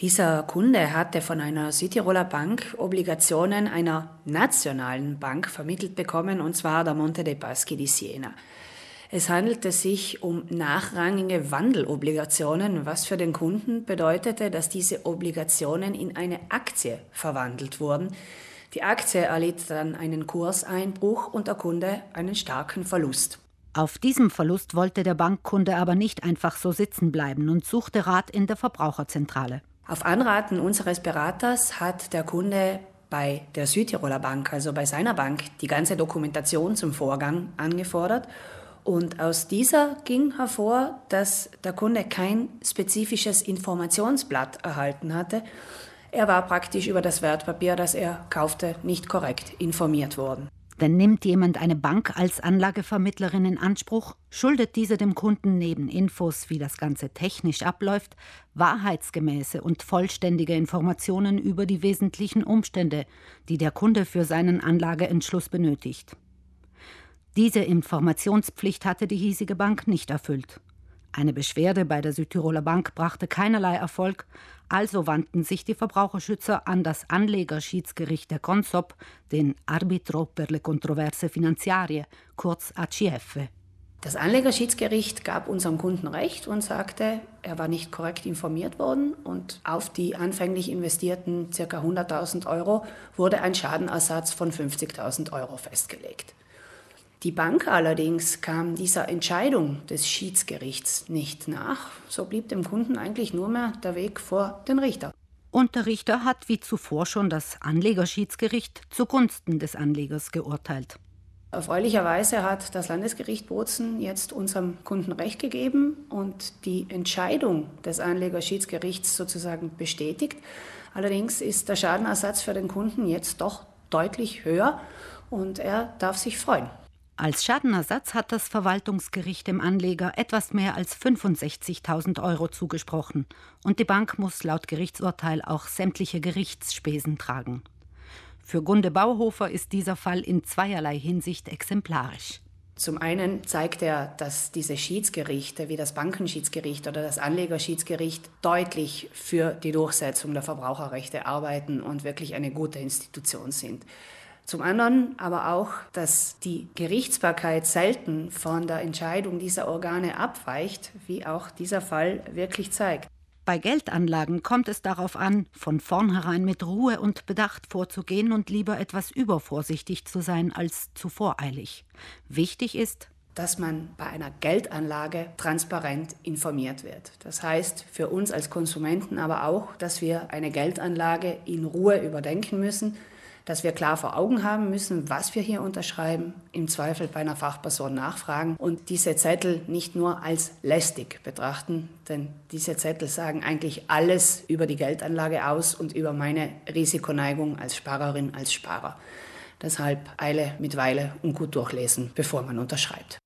Dieser Kunde hatte von einer Südtiroler Bank Obligationen einer nationalen Bank vermittelt bekommen, und zwar der Monte dei Paschi di Siena. Es handelte sich um nachrangige Wandelobligationen, was für den Kunden bedeutete, dass diese Obligationen in eine Aktie verwandelt wurden. Die Aktie erlitt dann einen Kurseinbruch und der Kunde einen starken Verlust. Auf diesem Verlust wollte der Bankkunde aber nicht einfach so sitzen bleiben und suchte Rat in der Verbraucherzentrale. Auf Anraten unseres Beraters hat der Kunde bei der Südtiroler Bank, also bei seiner Bank, die ganze Dokumentation zum Vorgang angefordert. Und aus dieser ging hervor, dass der Kunde kein spezifisches Informationsblatt erhalten hatte. Er war praktisch über das Wertpapier, das er kaufte, nicht korrekt informiert worden. Denn nimmt jemand eine Bank als Anlagevermittlerin in Anspruch, schuldet diese dem Kunden neben Infos, wie das Ganze technisch abläuft, wahrheitsgemäße und vollständige Informationen über die wesentlichen Umstände, die der Kunde für seinen Anlageentschluss benötigt. Diese Informationspflicht hatte die hiesige Bank nicht erfüllt. Eine Beschwerde bei der Südtiroler Bank brachte keinerlei Erfolg, also wandten sich die Verbraucherschützer an das Anlegerschiedsgericht der Consop, den Arbitro per le Controverse Finanziarie, kurz ACF. Das Anlegerschiedsgericht gab unserem Kunden recht und sagte, er war nicht korrekt informiert worden und auf die anfänglich investierten ca. 100.000 Euro wurde ein Schadenersatz von 50.000 Euro festgelegt. Die Bank allerdings kam dieser Entscheidung des Schiedsgerichts nicht nach. So blieb dem Kunden eigentlich nur mehr der Weg vor den Richter. Und der Richter hat wie zuvor schon das Anlegerschiedsgericht zugunsten des Anlegers geurteilt. Erfreulicherweise hat das Landesgericht Bozen jetzt unserem Kunden Recht gegeben und die Entscheidung des Anlegerschiedsgerichts sozusagen bestätigt. Allerdings ist der Schadenersatz für den Kunden jetzt doch deutlich höher und er darf sich freuen. Als Schadenersatz hat das Verwaltungsgericht dem Anleger etwas mehr als 65.000 Euro zugesprochen und die Bank muss laut Gerichtsurteil auch sämtliche Gerichtsspesen tragen. Für Gunde Bauhofer ist dieser Fall in zweierlei Hinsicht exemplarisch. Zum einen zeigt er, dass diese Schiedsgerichte wie das Bankenschiedsgericht oder das Anlegerschiedsgericht deutlich für die Durchsetzung der Verbraucherrechte arbeiten und wirklich eine gute Institution sind. Zum anderen aber auch, dass die Gerichtsbarkeit selten von der Entscheidung dieser Organe abweicht, wie auch dieser Fall wirklich zeigt. Bei Geldanlagen kommt es darauf an, von vornherein mit Ruhe und Bedacht vorzugehen und lieber etwas übervorsichtig zu sein als zu voreilig. Wichtig ist, dass man bei einer Geldanlage transparent informiert wird. Das heißt für uns als Konsumenten aber auch, dass wir eine Geldanlage in Ruhe überdenken müssen, dass wir klar vor Augen haben müssen, was wir hier unterschreiben, im Zweifel bei einer Fachperson nachfragen und diese Zettel nicht nur als lästig betrachten, denn diese Zettel sagen eigentlich alles über die Geldanlage aus und über meine Risikoneigung als Sparerin, als Sparer. Deshalb Eile mit Weile und gut durchlesen, bevor man unterschreibt.